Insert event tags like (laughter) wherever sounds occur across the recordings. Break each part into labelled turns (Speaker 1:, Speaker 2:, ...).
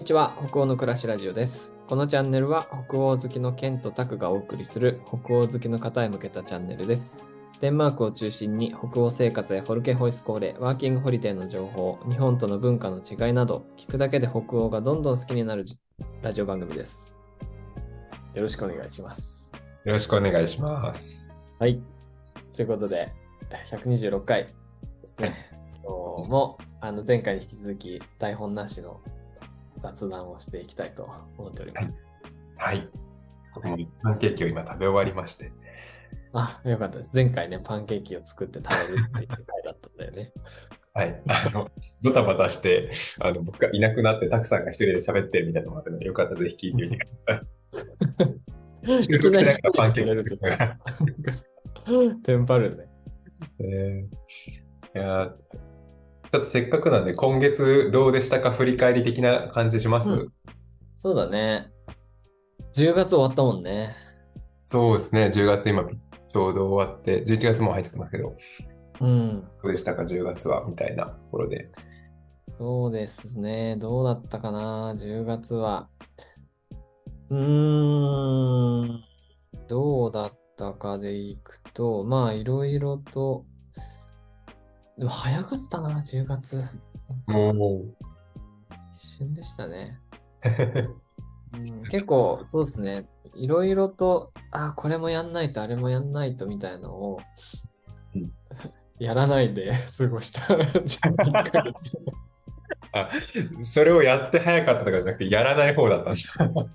Speaker 1: にちは北欧の暮らしラジオですこのチャンネルは北欧好きのケンとタクがお送りする北欧好きの方へ向けたチャンネルですデンマークを中心に北欧生活やフォルケホイスコーレ、ワーキングホリデーの情報、日本との文化の違いなど、聞くだけで北欧がどんどん好きになるラジオ番組です。よろしくお願いします。
Speaker 2: よろしくお願いします。
Speaker 1: はい。ということで、126回ですね。今日もあの前回に引き続き台本なしの雑談をしていきたいと思っております。
Speaker 2: はい。
Speaker 1: はい
Speaker 2: パンケーキを今食べ終わりまして。
Speaker 1: あ、よかったです。前回ね、パンケーキを作って食べるっていう回だったんだよね。
Speaker 2: はい。あの、ドタバタして、あの、僕がいなくなって、たくさんが一人で喋ってるみたいなのもあったので、よかったらぜひ聞いてみてください。
Speaker 1: いき
Speaker 2: パンケーキ作
Speaker 1: ると
Speaker 2: ってた
Speaker 1: さ、(laughs) (laughs) テンパるね。
Speaker 2: えーいやーちょっとせっかくなんで、今月どうでしたか？振り返り的な感じします、
Speaker 1: うんそうだね。10月終わったもんね。
Speaker 2: そうですね。10月今ちょうど終わって、11月も入ってますけど、
Speaker 1: うん。
Speaker 2: どうでしたか ?10 月はみたいなところで。
Speaker 1: そうですね。どうだったかな、10月は。うーん。どうだったかでいくと、まあ、いろいろと、でも早かったな、10月。
Speaker 2: も
Speaker 1: 一瞬でしたね。
Speaker 2: う、
Speaker 1: うん、結構、そうですね。いろいろと、あ、これもやんないと、あれもやんないとみたいのを
Speaker 2: うん、(laughs)
Speaker 1: やらないで (laughs) 過ごした1ヶ月。(laughs)
Speaker 2: あ、それをやって早かったとかじゃなくて、やらない方だったんだ。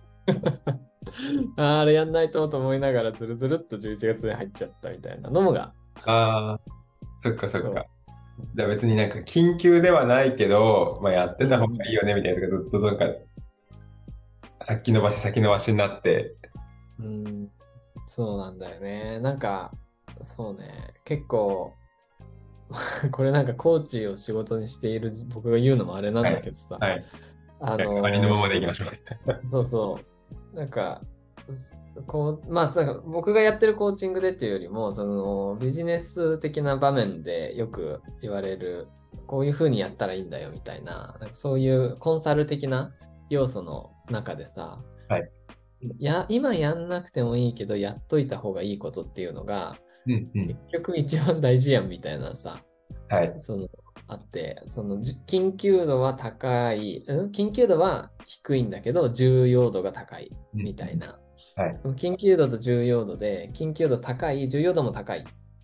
Speaker 1: ああれやんないとと思いながら、ずるずるっと11月で入っちゃったみたいなのもが。
Speaker 2: ああ、そっかそっか。じゃあ別になんか緊急ではないけど、まあ、やってた方がいいよねみたいなやつがずっとなんか、先延ばし先延ばしになって、
Speaker 1: うん、そうなんだよね。なんか、そうね、結構、(laughs) これなんかコーチを仕事にしている僕が言うのもあれなんだけどさ、
Speaker 2: はい。
Speaker 1: あの
Speaker 2: ありのままでいきましょう。
Speaker 1: そうそう。なんか、こう、まあ、なんか僕がやってるコーチングでっていうよりも、そのビジネス的な場面でよく言われる、こういうふうにやったらいいんだよみたいな、なんかそういうコンサル的な要素の中でさ、
Speaker 2: はい
Speaker 1: や今やんなくてもいいけど、やっといた方がいいことっていうのが、
Speaker 2: うんう
Speaker 1: 結
Speaker 2: ん。
Speaker 1: 局一番大事やんみたいなさ、
Speaker 2: はい。
Speaker 1: そのあって、そのじ緊急度は高い、うん？緊急度は低いんだけど、重要度が高いみたいな。
Speaker 2: はい。
Speaker 1: 緊急度と重要度で、緊急度高い、重要度も高いっ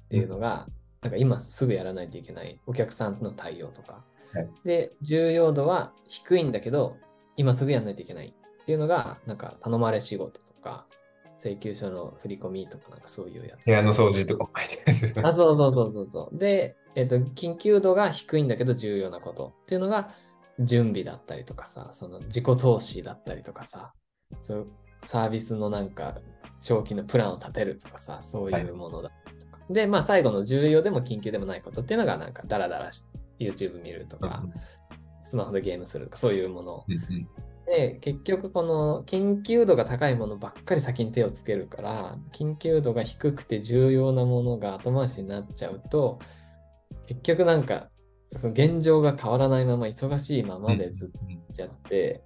Speaker 1: ていうのが、なんか今すぐやらないといけないお客さんの対応とか。
Speaker 2: はい
Speaker 1: で、重要度は低いんだけど、今すぐやらないといけないっていうのが、なんか頼まれ仕事とか、請求書の振り込みとか、なんかそういうやつ。
Speaker 2: 部屋の掃除とかも入ってるんですよね
Speaker 1: あ、そうそうそうそうそう。で、えっ、と、緊急度が低いんだけど重要なことっていうのが、準備だったりとかさ、その自己投資だったりとかさ、そうサービスのなんか、長期のプランを立てるとかさ、そういうものだとか。で、まあ最後の重要でも緊急でもないことっていうのが、なんかダラダラし YouTube 見るとか、スマホでゲームするとか、そういうもの。
Speaker 2: うんうん。
Speaker 1: で、結局この緊急度が高いものばっかり先に手をつけるから、緊急度が低くて重要なものが後回しになっちゃうと、結局なんか、その現状が変わらないまま忙しいままでずっと
Speaker 2: うん
Speaker 1: いっちゃって、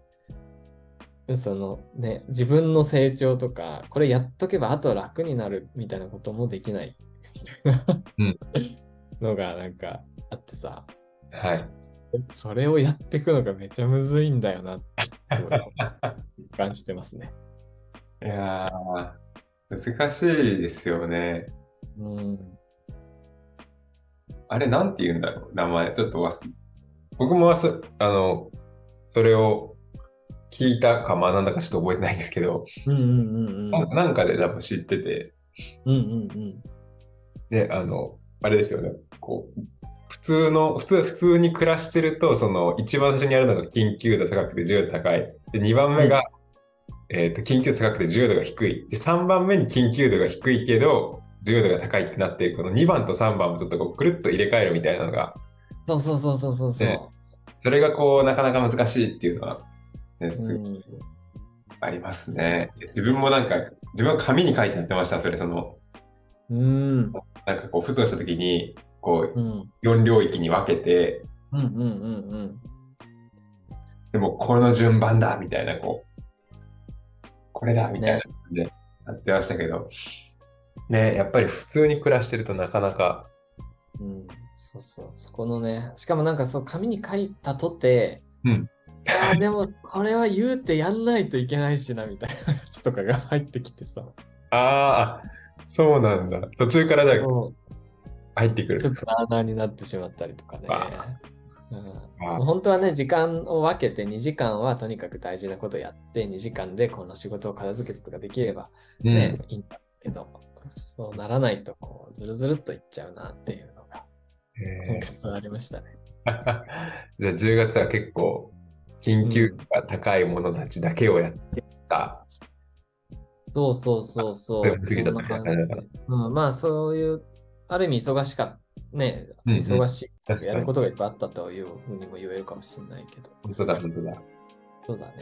Speaker 1: そのね、自分の成長とか、これやっとけばあと楽になるみたいなこともできないみたいな
Speaker 2: うん (laughs)
Speaker 1: のがなんかあってさ、
Speaker 2: はい。
Speaker 1: それをやっていくのがめちゃむずいんだよなって、すごい実感してますね。
Speaker 2: いやー、難しいですよね。
Speaker 1: うん。
Speaker 2: あれ、なんて言うんだろう、名前。ちょっと忘れ。僕もそ、あの、それを聞いたか学んだかちょっと覚えてないんですけど、
Speaker 1: うんうんうんうん。
Speaker 2: ななんかで多分知ってて、
Speaker 1: うんうんうん。
Speaker 2: で、あの、あれですよね。こう、普通の、普通、普通に暮らしてると、その、一番最初にやるのが緊急度高くて重要度高い。で、2番目が、えっ、と、緊急度高くて重要度が低い。で、3番目に緊急度が低いけど、重要度が高いってなって、この2番と3番もちょっとこう、くるっと入れ替えるみたいなのが、
Speaker 1: そうそうそうそうそうそう。
Speaker 2: ねそれがこう、なかなか難しいっていうのは、ね、す
Speaker 1: うん
Speaker 2: ありますね。自分もなんか、自分は紙に書いてやってました、それ、その、
Speaker 1: うん。
Speaker 2: なんかこう、ふとした時に、こう、
Speaker 1: うん。
Speaker 2: 4領域に分けて、
Speaker 1: うんうんうんうん。
Speaker 2: でもこの順番だみたいな、こう、これだみたいな感じでやってましたけど、ね、やっぱり普通に暮らしてるとなかなか、
Speaker 1: うん、そうそう、そこのね、しかもなんかそう、紙に書いたとて、
Speaker 2: うん
Speaker 1: ああ、でもこれは言うてやんないといけないしな、みたいなやつとかが入ってきてさ。
Speaker 2: ああ、そうなんだ。途中からじゃあ
Speaker 1: そう
Speaker 2: 入ってくる
Speaker 1: ちょ。っとなあなあになってしまったりとかね。
Speaker 2: あ
Speaker 1: うん
Speaker 2: あ
Speaker 1: 本当はね、時間を分けて2時間はとにかく大事なことやって、2時間でこの仕事を片付けてとかできれば
Speaker 2: うん
Speaker 1: ね、いいんだけど、そうならないとこうずるずるっといっちゃうなっていうのが
Speaker 2: へ
Speaker 1: 今月はありましたね。
Speaker 2: ー (laughs) じゃあ10月は結構緊急度が高いものたちだけをやってた。
Speaker 1: そうそうそうそ
Speaker 2: で
Speaker 1: う。
Speaker 2: も過ぎちゃっ
Speaker 1: うん、まあそういう、ある意味忙しかった。ね、
Speaker 2: うんうん
Speaker 1: 忙しい。やることがいっぱいあったというふうにも言えるかもしれないけど。
Speaker 2: 本当だ、本当だ。
Speaker 1: そうだね。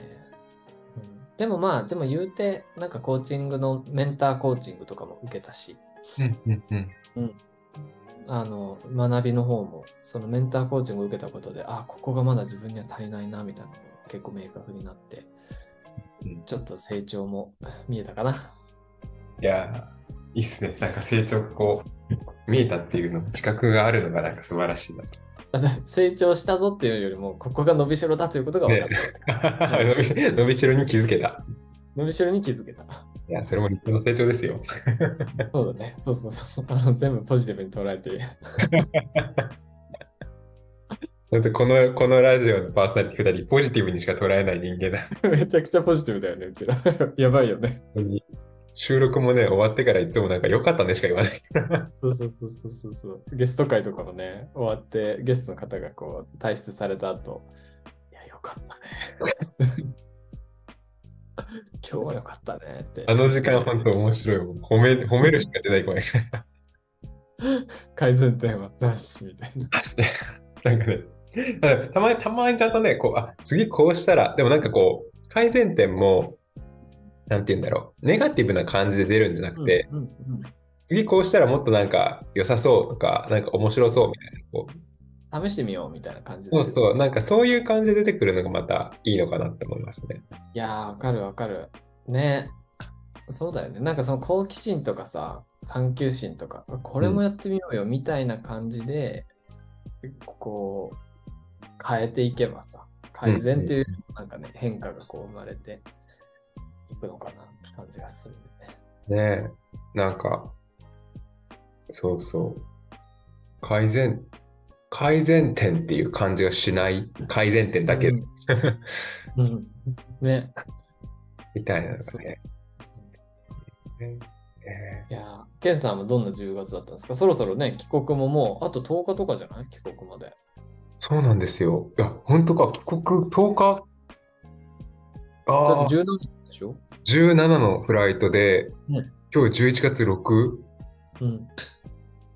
Speaker 1: うん、でもまあ、でも言うて、なんかコーチングのメンターコーチングとかも受けたし、
Speaker 2: うんうんうん。
Speaker 1: あの、学びの方も、そのメンターコーチングを受けたことで、あ、ここがまだ自分には足りないな、みたいなのが結構明確になって
Speaker 2: うん、
Speaker 1: ちょっと成長も見えたかな。
Speaker 2: いやー、いいっすね。なんか成長こう、見えたっていうの、自覚があるのがなんか素晴らしいな。
Speaker 1: 成長したぞっていうよりも、ここが伸びしろだということが分かった。(laughs)
Speaker 2: 伸びし伸びしろに気づけた。
Speaker 1: 伸びしろに気づけた。
Speaker 2: いや、それも立派な成長ですよ。(laughs)
Speaker 1: そうだね。そうそうそうそう。あの全部ポジティブに捉えて。(laughs)
Speaker 2: 本当この、このラジオのパーソナリティ2人、ポジティブにしか捉えない人間だ。(laughs)
Speaker 1: めちゃくちゃポジティブだよね、うちら。やばいよね。
Speaker 2: 収録もね、終わってからいつもなんか良かったねしか言わない。
Speaker 1: そうそうそうそうそうそう。ゲスト会とかもね、終わって、ゲストの方がこう、退出された後、いや、よかったね。かったねって。
Speaker 2: あの時間本当面白い。褒め、褒めるしか出ない声。
Speaker 1: 改善点はなしみたいな。
Speaker 2: なんかね、たまに、たまにちゃんとね、こう、あ、次こうしたら、でもなんかこう、改善点も、なんて言うんだろう、ネガティブな感じで出るんじゃなくて、
Speaker 1: うんうんうん
Speaker 2: 次こうしたらもっとなんか良さそうとか、なんか面白そうみたいな、こう、
Speaker 1: 試してみようみたいな感じで。
Speaker 2: そうそう、なんかそういう感じで出てくるのがまたいいのかなって思いますね。
Speaker 1: いやー、わかるわかる。ね。そうだよね。なんかその好奇心とかさ、探求心とか、これもやってみようよみたいな感じで、こう、変えていけばさ、改善っていうなんかね、変化がこう生まれていくのかなって感じがするね。
Speaker 2: ねえ、なんか、そうそう。改善、改善点っていう感じがしない改善点だけど、
Speaker 1: うん。うんね。
Speaker 2: みたいなのがね。
Speaker 1: いやー、ケンさんはどんな10月だったんですか？そろそろね、帰国ももう、あと10日とかじゃない？帰国まで。
Speaker 2: そうなんですよ。いや、本当か、帰国10日？
Speaker 1: だ
Speaker 2: ああ
Speaker 1: って、17でしょ
Speaker 2: ？17のフライトで、
Speaker 1: ね
Speaker 2: 今日11月 6?
Speaker 1: うん。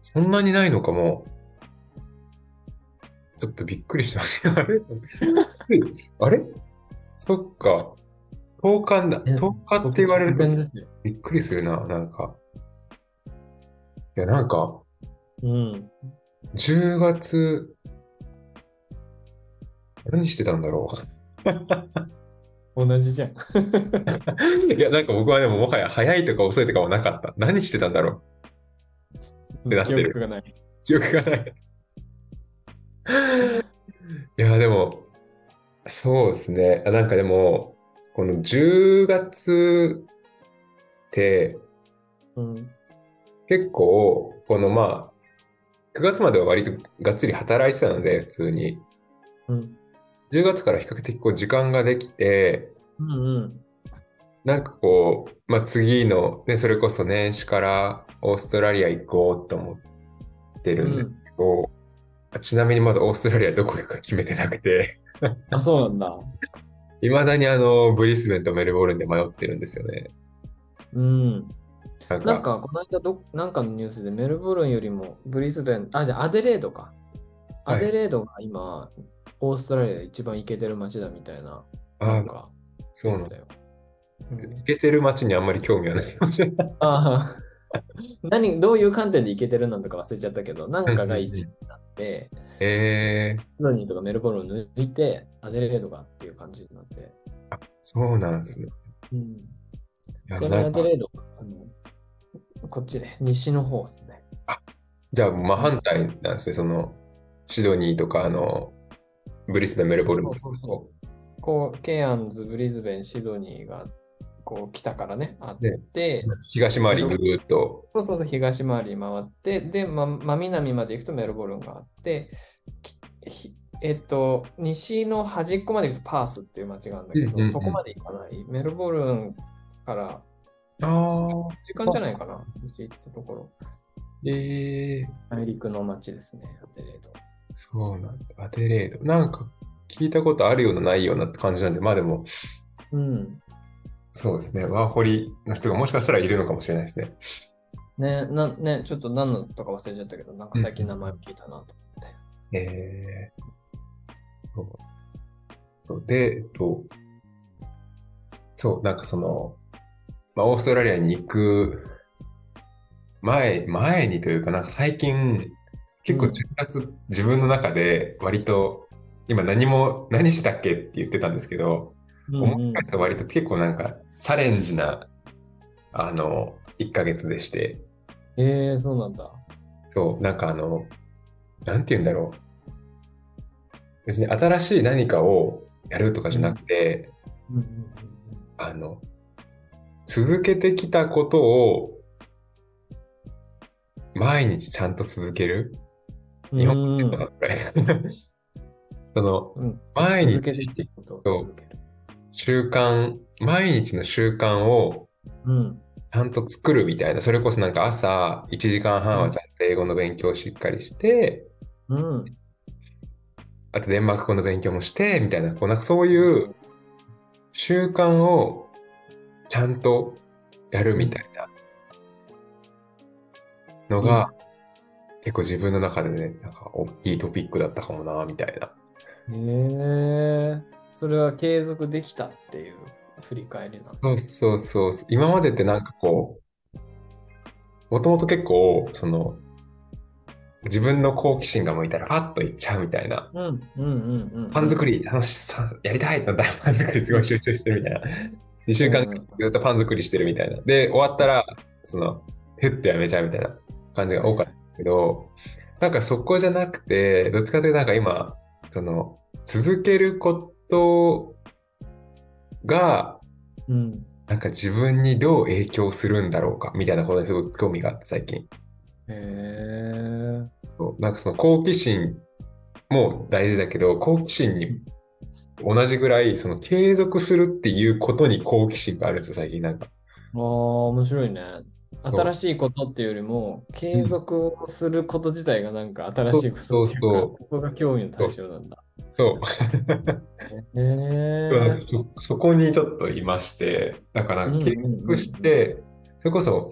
Speaker 2: そんなにないのかも。ちょっとびっくりしてます。(laughs) あれ？あれ？そっか。10日だ。10日って言われると。びっくりするな、なんか。いや、なんか、
Speaker 1: うん。
Speaker 2: 10月、何してたんだろ
Speaker 1: 同じじゃん。
Speaker 2: う。(laughs) いや、なんか僕はでももはや早いとか遅いとかはなかった。何してたんだろってなってる
Speaker 1: 記憶がない。
Speaker 2: う。記憶がない。いや、でも、そうですね。あなんかでも、この10月って、
Speaker 1: うん。
Speaker 2: 結構、このまあ、9月までは割とがっつり働いてたので、普通に。
Speaker 1: うん。
Speaker 2: 10月から比較的こう時間ができて、
Speaker 1: うんうん。
Speaker 2: なんかこう、まあ次の、ね、それこそ年始からオーストラリア行こうと思ってるんですけど、あちなみにまだオーストラリアどこ行くか決めてなくて、
Speaker 1: あ、そうなんだ。
Speaker 2: いまだにあの、ブリスベンとメルボルンで迷ってるんですよね。
Speaker 1: うん。
Speaker 2: なんか、
Speaker 1: なんか、この間ど、なんかのニュースでメルボルンよりもブリスベン、あ、じゃあアデレードか。
Speaker 2: はい
Speaker 1: アデレードが今、オーストラリアで一番イケてる街だみたいな、
Speaker 2: ああ、
Speaker 1: なんか、
Speaker 2: そうなの。
Speaker 1: やつだよ。うん
Speaker 2: 行けてる街にあんまり興味はない。
Speaker 1: ああ、(laughs) 何、どういう観点でイケてるなんとか忘れちゃったけど、なんかが1位になって、
Speaker 2: えー、
Speaker 1: シドニーとかメルボルンを抜いて、アデレードがっていう感じになって。
Speaker 2: そうなんですね。
Speaker 1: うん、ちなみにアデレード、あの、こっちで、西の方ですね。
Speaker 2: じゃあ、真反対なんですね。その、シドニーとか、あの、ブリスベン、メルボルン
Speaker 1: そうそうそこう、ケアンズ、ブリズベン、シドニーが、こう、北からね、あって、
Speaker 2: 東回りぐるーっと。
Speaker 1: そうそうそう、東回りに回って、で、ま、真南まで行くとメルボルンがあって、えっと、西の端っこまで行くとパースっていう街があるんだけど、
Speaker 2: うんうんうん
Speaker 1: そこまで行かない。メルボルンから
Speaker 2: ああ、
Speaker 1: 時間じゃないかな、西行ったところ。
Speaker 2: ええ
Speaker 1: 内陸の街ですね、アデレード。
Speaker 2: そうなんだ。アデレード。なんか、聞いたことあるような、ないようなって感じなんで、まあでも、
Speaker 1: うん。
Speaker 2: そうですね。ワーホリの人がもしかしたらいるのかもしれないですね。
Speaker 1: ね、な、ね、ちょっと何のとか忘れちゃったけど、なんか最近名前聞いたなと思って。
Speaker 2: ええそう。そうで、えっと、そう、なんかその、まあ、オーストラリアに行く前、前にというか、なんか最近、結構
Speaker 1: うん
Speaker 2: 10月、自分の中で割と、今何も、何してたっけ？って言ってたんですけど、
Speaker 1: うん
Speaker 2: 思い返すと割と結構なんかチャレンジな、あの、1ヶ月でして、
Speaker 1: えー、そうなんだ。
Speaker 2: そう、なんかあの、なんて言うんだろう。別に新しい何かをやるとかじゃなくて、
Speaker 1: うんうん
Speaker 2: あの、続けてきたことを毎日ちゃんと続ける？
Speaker 1: うん
Speaker 2: 日本語
Speaker 1: うん
Speaker 2: で言うとなんかその、
Speaker 1: うん
Speaker 2: 毎日
Speaker 1: 続けていくことを続ける。
Speaker 2: 習慣、毎日の習慣を
Speaker 1: うん。
Speaker 2: ちゃんと作るみたいな、それこそなんか朝1時間半はちゃんと英語の勉強をしっかりして、
Speaker 1: うん。
Speaker 2: あとデンマーク語の勉強もして、みたいな、こうなんかそういう習慣をちゃんとやるみたいなのが、結構自分の中でね、なんか大きいトピックだったかもな、みたいな。
Speaker 1: へえそれは継続できたっていう振り返りなんだ。
Speaker 2: そうそうそう。今までってなんかこう、もともと結構、その、自分の好奇心が向いたらパッといっちゃうみたいな。
Speaker 1: うんうんうんうん。
Speaker 2: パン作り楽しさ、やりたいってなったらパン作りすごい集中してるみたいな。(laughs) 2週間ずっとパン作りしてるみたいな。で、終わったら、その、ふっとやめちゃうみたいな感じが多かったけど、なんかそこじゃなくて、どっちかというとなんか今、その、続けることが、
Speaker 1: うん。
Speaker 2: なんか自分にどう影響するんだろうか、みたいなことにすごく興味があって、最近。
Speaker 1: へえ
Speaker 2: なんかその好奇心も大事だけど、好奇心に同じぐらい、その継続するっていうことに好奇心があるんですよ、最近なんか。
Speaker 1: ああ、面白いね。新しいことっていうよりも、継続をすること自体がなんか新しいことっていうか、
Speaker 2: そうそうそう
Speaker 1: そこが興味の対象なんだ。
Speaker 2: そう。
Speaker 1: へえ
Speaker 2: そそこにちょっといまして、だから継続して、それこそ、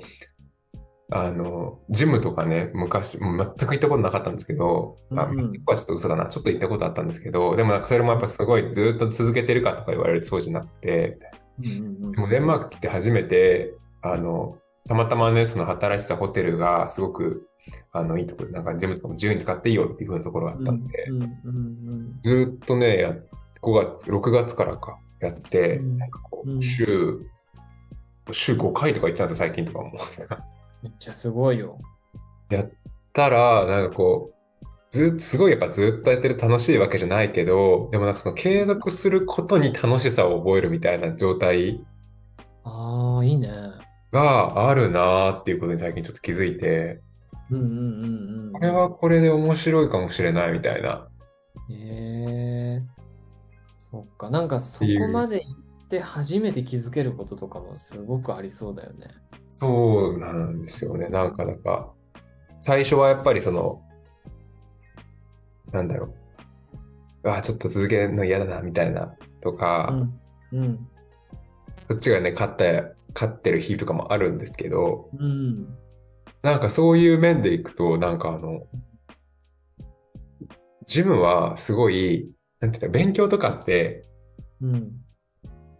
Speaker 2: あの、ジムとかね、昔、全く行ったことなかったんですけど、あ、
Speaker 1: うんうん。
Speaker 2: ここはちょっと嘘だな、ちょっと行ったことあったんですけど、でもなんかそれもやっぱすごいずっと続けてるかとか言われるとそうじゃなくて、
Speaker 1: うんうんうん。
Speaker 2: でもデンマーク来て初めて、あの、たまたまね、その働いてたホテルがすごく、あの、いいところ、なんかジムとかも自由に使っていいよっていう風なところがあったんで、ずーっとね、や5月、6月からか、やって、
Speaker 1: うん。
Speaker 2: なんかこう、
Speaker 1: うん。
Speaker 2: 週、週5回とか行ってたんですよ、最近とかも。
Speaker 1: めっちゃすごいよ。
Speaker 2: やったら、なんかこう、ずすごいやっぱずっとやってる楽しいわけじゃないけど、でもなんかその継続することに楽しさを覚えるみたいな状態
Speaker 1: ああ、いいね。
Speaker 2: があるなーっていうことに最近ちょっと気づいて、
Speaker 1: うんうんうんうん。
Speaker 2: これはこれで面白いかもしれないみたいな。
Speaker 1: へえそっか。なんかそこまで行って初めて気づけることとかもすごくありそうだよね。
Speaker 2: そうなんですよね。なんか、なんか、最初はやっぱりその、なんだろう。あ、ちょっと続けるの嫌だな、みたいな、とか、
Speaker 1: うん。うん。
Speaker 2: こっちがね、勝った、勝ってる日とかもあるんですけど、
Speaker 1: うん。
Speaker 2: なんかそういう面でいくと、なんかあの、ジムはすごい、なんていうか、勉強とかって、
Speaker 1: うん。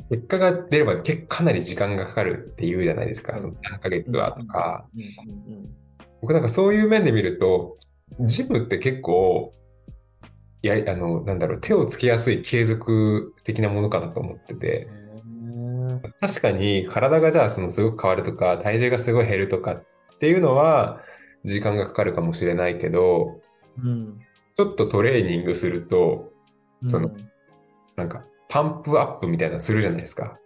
Speaker 2: 結果が出れば結構かなり時間がかかるっていうじゃないですか、
Speaker 1: うん。
Speaker 2: その3ヶ月はとか。僕なんかそういう面で見ると、ジムって結構、やり、あの、なんだろう、手をつけやすい継続的なものかなと思ってて、確かに体がじゃあそのすごく変わるとか、体重がすごい減るとかっていうのは、時間がかかるかもしれないけど、
Speaker 1: うん。
Speaker 2: ちょっとトレーニングすると、その
Speaker 1: うん。
Speaker 2: なんか、パンプアップみたいなのするじゃないですか。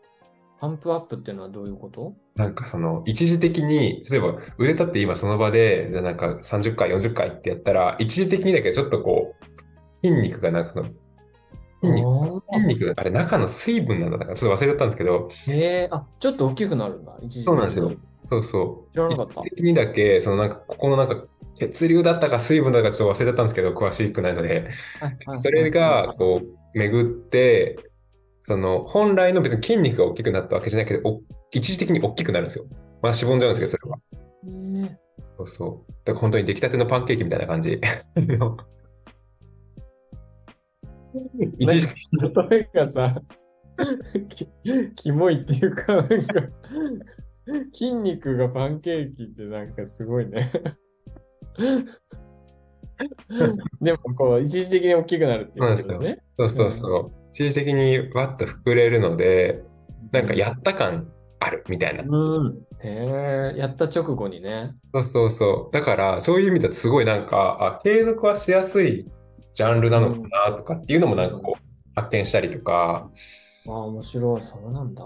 Speaker 1: パンプアップっていうのはどういうこと？
Speaker 2: なんかその、一時的に、例えば腕立って今その場で、じゃあなんか30回、40回ってやったら、一時的にだけどちょっとこう、筋肉がなんかその、筋肉、
Speaker 1: あ
Speaker 2: 筋肉が、あれ中の水分なんだから、ちょっと忘れちゃったんですけど、
Speaker 1: ーへえ、あ、ちょっと大きくなるんだ。一時
Speaker 2: そうなんですよ。そうそう。
Speaker 1: 知らなかった
Speaker 2: 一時的にだけ、そのなんか、ここのなんか、血流だったか水分だったかちょっと忘れちゃったんですけど、詳しくないので、それが、こう、巡って、その、本来の別に筋肉が大きくなったわけじゃないけど、お一時的に大きくなるんですよ。まあ、しぼんじゃうんですけど、それは。
Speaker 1: う。へえ
Speaker 2: そうそう。だから本当に出来たてのパンケーキみたいな感じ。(laughs) 一時的
Speaker 1: 例えがさ、(laughs) きキモいっていうか、なんか、筋肉がパンケーキってなんかすごいね。(laughs) でも、こう、一時的に大きくなるっていうことですね。
Speaker 2: そうそうそう。一時的にわっと膨れるので、なんかやった感あるみたいな。
Speaker 1: うん。へえ、やった直後にね。
Speaker 2: そうそうそう。だから、そういう意味だとすごいなんか、あ、継続はしやすいジャンルなのかなとかっていうのもなんかこう、発見したりとか、
Speaker 1: ああ、面白い。そうなんだ。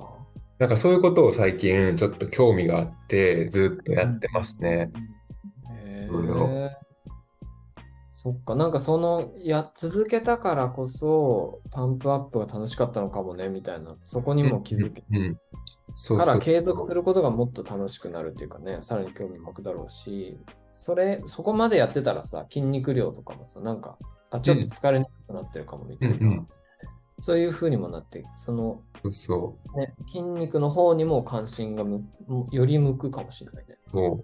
Speaker 2: なんかそういうことを最近ちょっと興味があって、ずっとやってますね。
Speaker 1: へ
Speaker 2: いろいろ
Speaker 1: え。そっか、なんかその、や、続けたからこそ、パンプアップが楽しかったのかもね、みたいな。そこにも気づけ
Speaker 2: うん。そう
Speaker 1: から。継続することがもっと楽しくなるっていうかね、さらに興味湧くだろうし、それ、そこまでやってたらさ、筋肉量とかもさ、なんか、あ、ちょっと疲れにくくなってるかもみたいな、
Speaker 2: うんうん
Speaker 1: そういう風にもなって、その、
Speaker 2: そうそ
Speaker 1: ね、筋肉の方にも関心がむより向くかもしれないね。
Speaker 2: う。そ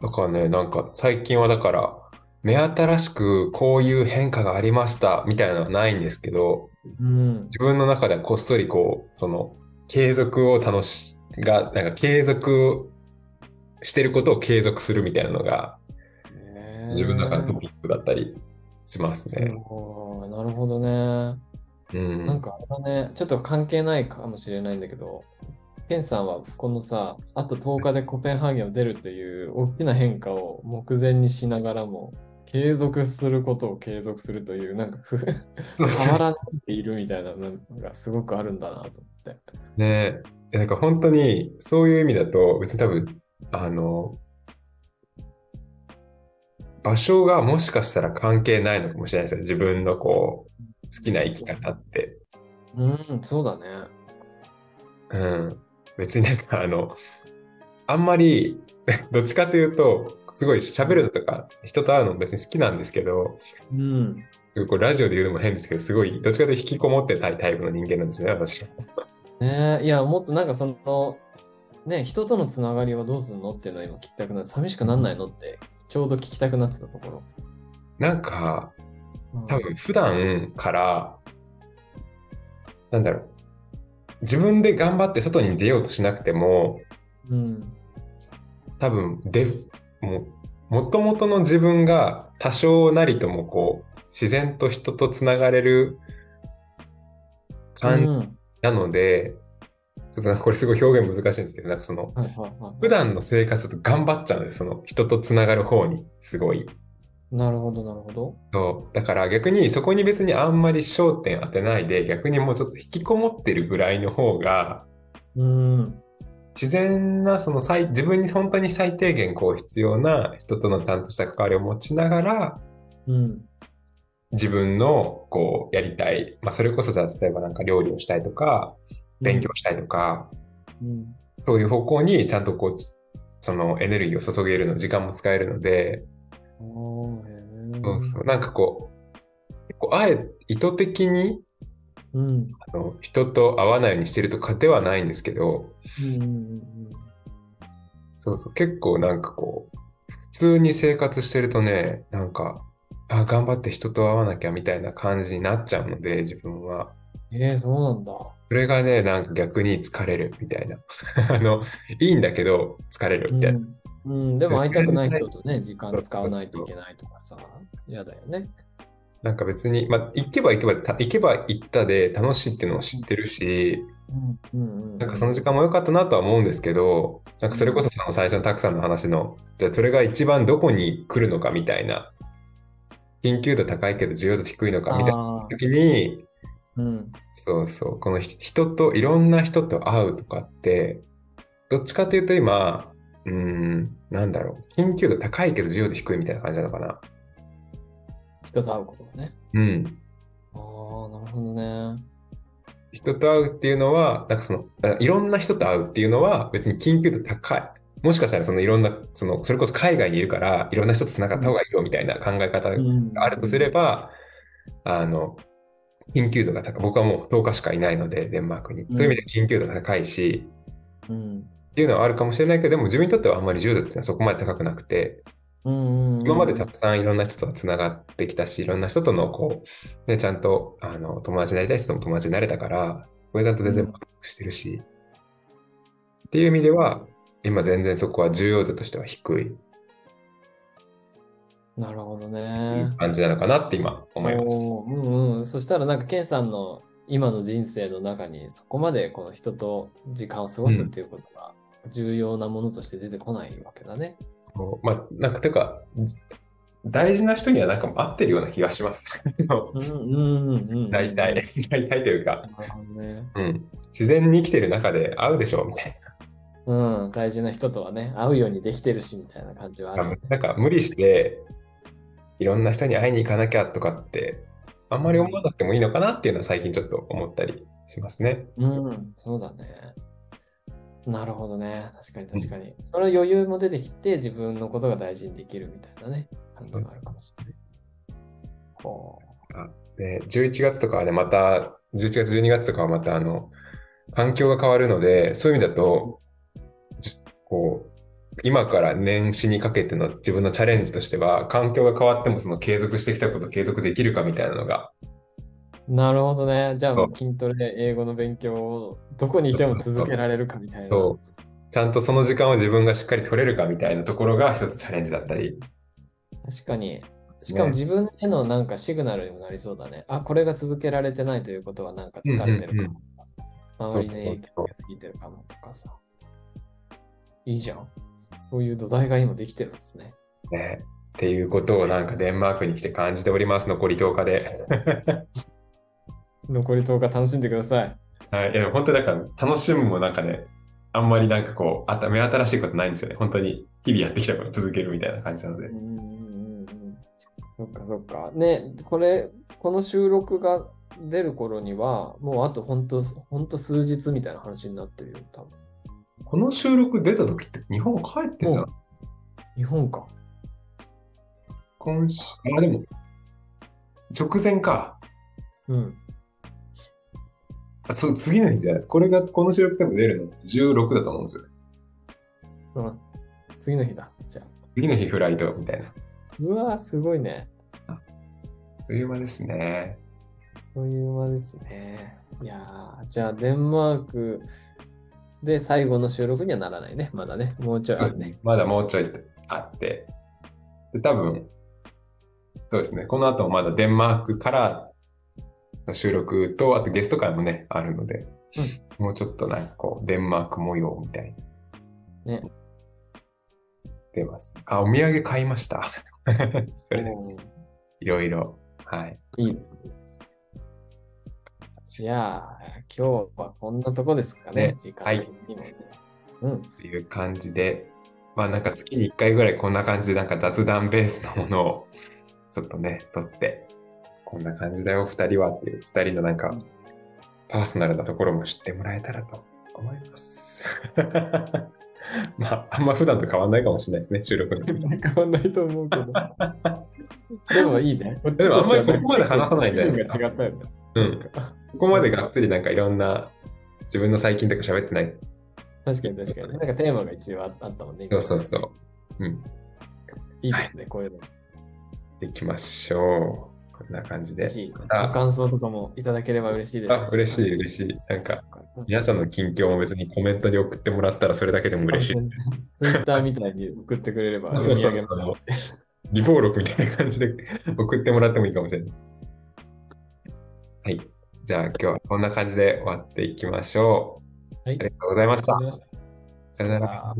Speaker 2: う。だからね、なんか最近はだから、目新しくこういう変化がありましたみたいなのはないんですけど、
Speaker 1: うん。
Speaker 2: 自分の中ではこっそりこう、その、継続を楽し、が、なんか継続してることを継続するみたいなのが、自分の中のトピックだったりします
Speaker 1: す
Speaker 2: ね。
Speaker 1: なるほどね。
Speaker 2: うん。
Speaker 1: なんかあれだね、ちょっと関係ないかもしれないんだけど、ケンさんはこのさ、あと10日でコペンハーゲンを出るっていう大きな変化を目前にしながらも、継続することを継続するという、なんかふ
Speaker 2: そう
Speaker 1: 変わらないでいるみたいなのがすごくあるんだなと思って。
Speaker 2: ねえ、なんか本当にそういう意味だと別に多分、あの、場所がもしかしたら関係ないのかもしれないですよ。自分のこう、好きな生き方って。
Speaker 1: うん、そうだね。
Speaker 2: うん。別になんかあの、あんまり、どっちかというと、すごい喋るのとか、人と会うのも別に好きなんですけど、
Speaker 1: うん。
Speaker 2: こうラジオで言うのも変ですけど、すごい、どっちかというと引きこもってたいタイプの人間なんですね、私。
Speaker 1: ねえいや、もっとなんかその、ね、人とのつながりはどうすんのっていうのは今聞きたくなって、寂しくなんないのって、ちょうど聞きたくなってたところ。
Speaker 2: なんか、
Speaker 1: うん
Speaker 2: 多分普段から、なんだろう、自分で頑張って外に出ようとしなくても、
Speaker 1: うん。
Speaker 2: 多分で、もともとの自分が多少なりともこう、自然と人とつながれる感じ
Speaker 1: うん
Speaker 2: なので、ちょっとこれすごい表現難しいんですけど、なんかその、
Speaker 1: はいはいはい。
Speaker 2: 普段の生活だと頑張っちゃうんです、その人とつながる方に、すごい。
Speaker 1: なるほど、なるほど。
Speaker 2: そう。だから逆にそこに別にあんまり焦点当てないで、逆にもうちょっと引きこもってるぐらいの方が、
Speaker 1: うん。
Speaker 2: 自然な、その最、自分に本当に最低限こう必要な人とのちゃんとした関わりを持ちながら、
Speaker 1: うん。
Speaker 2: 自分のこうやりたい、まあそれこそじゃあ例えばなんか料理をしたいとか、勉強したいとか、
Speaker 1: うん。
Speaker 2: そういう方向にちゃんとこう、そのエネルギーを注げるの、時間も使えるので、そうそう、なんかこう、結構あえ、意図的に
Speaker 1: うん。
Speaker 2: あの人と会わないようにしてるとかではないんですけど、
Speaker 1: うんうん
Speaker 2: そうそう、結構なんかこう、普通に生活してるとね、なんか、あ、頑張って人と会わなきゃみたいな感じになっちゃうので、自分は。
Speaker 1: うん。えー、そうなんだ。
Speaker 2: それがね、なんか逆に疲れるみたいな。(laughs) あの、いいんだけど、疲れるみたいな。
Speaker 1: うんうん、でも会いたくない人とね、時間使わないといけないとかさ、嫌だよね。
Speaker 2: なんか別に、まあ、行けば行けば、た行けば行ったで楽しいっていうのを知ってるし、
Speaker 1: うんうんうん、
Speaker 2: なんかその時間も良かったなとは思うんですけど、なんかそれこそその最初のたくさんの話の、じゃあそれが一番どこに来るのかみたいな、緊急度高いけど重要度低いのかみたいな時に、
Speaker 1: うん、
Speaker 2: そうそう、このひ人と、いろんな人と会うとかって、どっちかっていうと今、うーん、なんだろう、緊急度高いけど重要度低いみたいな感じなのかな。
Speaker 1: 人と会うことがね。
Speaker 2: うん。
Speaker 1: ああ、なるほどね。
Speaker 2: 人と会うっていうのは、なんかその、あいろんな人と会うっていうのは別に緊急度高い。もしかしたらそのいろんな、その、それこそ海外にいるから、いろんな人と繋がった方がいいよみたいな考え方があるとすれば、あの、緊急度が高い。僕はもう10日しかいないので、デンマークに。そういう意味で緊急度が高いし、
Speaker 1: うん、
Speaker 2: っていうのはあるかもしれないけど、でも自分にとってはあんまり重度っていうのはそこまで高くなくて、
Speaker 1: うんうんうん、
Speaker 2: 今までたくさんいろんな人とつながってきたし、いろんな人とのこう、ね、ちゃんとあの友達になりたい人とも友達になれたから、これちゃんと全然満足してるし、っていう意味では、今全然そこは重要度としては低い
Speaker 1: なるほどね。
Speaker 2: 感じなのかなって今思います。
Speaker 1: おーうんうん。そしたらなんか、ケンさんの今の人生の中にそこまでこの人と時間を過ごすっていうことが重要なものとして出てこないわけだね。
Speaker 2: そうまあ、なんか、てか、大事な人にはなんか合ってるような気がします。
Speaker 1: うんうんうんうん。
Speaker 2: 大体、大体というか、
Speaker 1: ね。
Speaker 2: うん、自然に生きてる中で会うでしょうみたい
Speaker 1: うん、大事な人とはね、会うようにできてるしみたいな感じはあるよね。
Speaker 2: な。なんか無理して、いろんな人に会いに行かなきゃとかって、あんまり思わなくてもいいのかなっていうのは最近ちょっと思ったりしますね。
Speaker 1: うん、そうだね。なるほどね。確かに確かに。それは余裕も出てきて、自分のことが大事にできるみたいなね、感じがあるかもしれない。ほ
Speaker 2: で、11月とかはね、また、11月、12月とかはまた、あの、環境が変わるので、そういう意味だと、じこう、今から年始にかけての自分のチャレンジとしては、環境が変わってもその継続してきたことを継続できるかみたいなのが、
Speaker 1: うなるほどね。じゃあ筋トレ、英語の勉強をどこにいても続けられるかみたいな。
Speaker 2: そうちゃんとその時間を自分がしっかり取れるかみたいなところが一つチャレンジだったり。
Speaker 1: 確かに。しかも自分へのなんかシグナルにもなりそうだね。あ、これが続けられてないということはなんか疲れてるかもとかさ。周りの影響が過ぎてるかもとかさ。いいじゃん。そういう土台が今できてるんですね。
Speaker 2: ね、っていうことをなんかデンマークに来て感じております。残り10日で。
Speaker 1: 残り10日楽しんでください。
Speaker 2: はい。いや、本当になんか楽しむもなんかね、あんまりなんかこう、あた目新しいことないんですよね。本当に日々やってきたこと続けるみたいな感じなので
Speaker 1: う。んうんうんうんそっかそっか。ね、これ、この収録が出る頃には、もうあと本当、本当数日みたいな話になってるよ、多分。
Speaker 2: この収録出た時って日本帰ってんじゃん。
Speaker 1: 日本か。
Speaker 2: 今週、あ、でも、直前か。
Speaker 1: うん。
Speaker 2: あそう、次の日じゃないです。これが、この収録多分出るのって16だと思うんですよ。
Speaker 1: うん、次の日だ。じゃあ。
Speaker 2: 次の日フライトみたいな。
Speaker 1: うわーすごいね。
Speaker 2: あっという間ですね。
Speaker 1: あっという間ですね。いやーじゃあ、デンマークで最後の収録にはならないね。まだね。もうちょいあるね。
Speaker 2: まだもうちょいあって。で、多分、そうですね。この後もまだデンマークからの収録と、あとゲスト会もね、あるので、もうちょっとなんかこう、デンマーク模様みたいな。
Speaker 1: ね。
Speaker 2: 出ます。あ、お土産買いました。(laughs) それで、いろいろ。はい。
Speaker 1: いいですね。じゃあ、今日はこんなとこですかね。
Speaker 2: ね
Speaker 1: 時間的にもね。うん。
Speaker 2: っていう感じで、まあなんか月に1回ぐらいこんな感じでなんか雑談ベースのものをちょっとね、撮って、こんな感じだよ、二人はっていう、二人のなんかパーソナルなところも知ってもらえたらと思います。(laughs) まあ、あんま普段と変わんないかもしれないですね、収録の時。(laughs)
Speaker 1: 変わんないと思うけど。(laughs) でもいいね。
Speaker 2: でもあんまりここまで話さないんじゃない
Speaker 1: 気分が違ったよね。
Speaker 2: うん。ここまでがっつりなんかいろんな自分の最近とか喋ってない。
Speaker 1: 確かに確かに。なんかテーマが一応ああったもんね。
Speaker 2: そうそうそう。うん。
Speaker 1: いいですね、こういうの。
Speaker 2: 行きましょう。こんな感じで。
Speaker 1: ぜひ、感想とかもいただければ嬉しいです。
Speaker 2: あ、嬉しい、嬉しい。なんか、皆さんの近況も別にコメントで送ってもらったらそれだけでも嬉しい。
Speaker 1: ツイッターみたいに送ってくれれば
Speaker 2: そうそうそう
Speaker 1: ます。
Speaker 2: 微暴録みたいな感じで送ってもらってもいいかもしれない。はい。じゃあ今日はこんな感じで終わっていきましょう。
Speaker 1: はいありがとうございました
Speaker 2: さよなら。